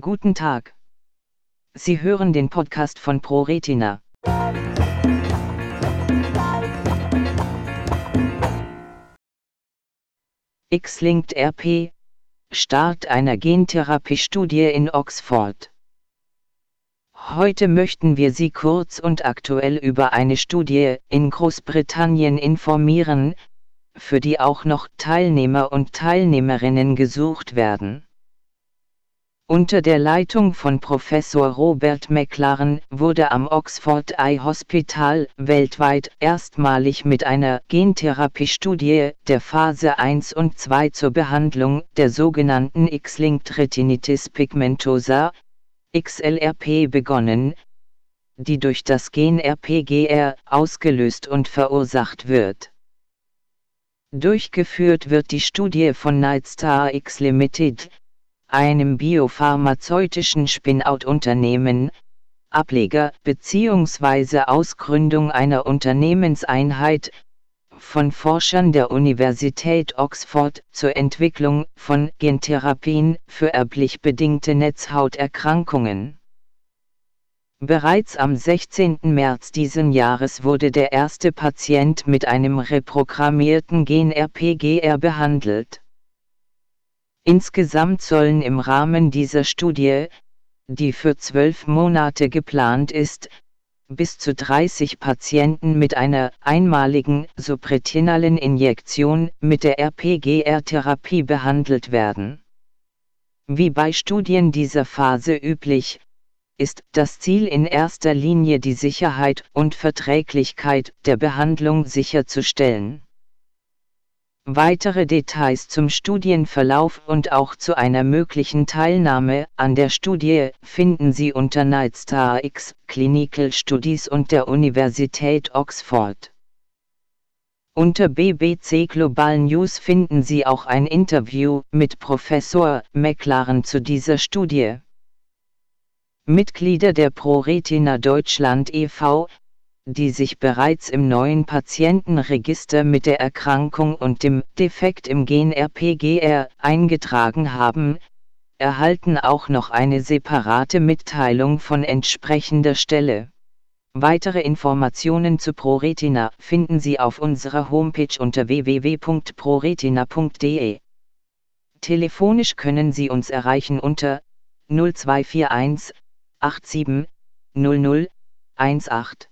Guten Tag. Sie hören den Podcast von ProRetina. X-Linked RP Start einer Gentherapiestudie in Oxford. Heute möchten wir Sie kurz und aktuell über eine Studie in Großbritannien informieren, für die auch noch Teilnehmer und Teilnehmerinnen gesucht werden. Unter der Leitung von Professor Robert McLaren wurde am Oxford Eye Hospital weltweit erstmalig mit einer Gentherapiestudie der Phase 1 und 2 zur Behandlung der sogenannten X-linked Retinitis pigmentosa, XLRP begonnen, die durch das Gen RPGR ausgelöst und verursacht wird. Durchgeführt wird die Studie von Nightstar X Limited, einem biopharmazeutischen Spin-out-Unternehmen, Ableger bzw. Ausgründung einer Unternehmenseinheit, von Forschern der Universität Oxford zur Entwicklung von Gentherapien für erblich bedingte Netzhauterkrankungen. Bereits am 16. März diesen Jahres wurde der erste Patient mit einem reprogrammierten Gen RPGR behandelt. Insgesamt sollen im Rahmen dieser Studie, die für zwölf Monate geplant ist, bis zu 30 Patienten mit einer einmaligen subretinalen Injektion mit der RPGR-Therapie behandelt werden. Wie bei Studien dieser Phase üblich, ist das Ziel in erster Linie die Sicherheit und Verträglichkeit der Behandlung sicherzustellen. Weitere Details zum Studienverlauf und auch zu einer möglichen Teilnahme an der Studie finden Sie unter Nightstar X Clinical Studies und der Universität Oxford. Unter BBC Global News finden Sie auch ein Interview mit Professor McLaren zu dieser Studie. Mitglieder der ProRetina Deutschland e.V die sich bereits im neuen Patientenregister mit der Erkrankung und dem Defekt im Gen RPGR eingetragen haben, erhalten auch noch eine separate Mitteilung von entsprechender Stelle. Weitere Informationen zu ProRetina finden Sie auf unserer Homepage unter www.proretina.de. Telefonisch können Sie uns erreichen unter 0241 87 00 18.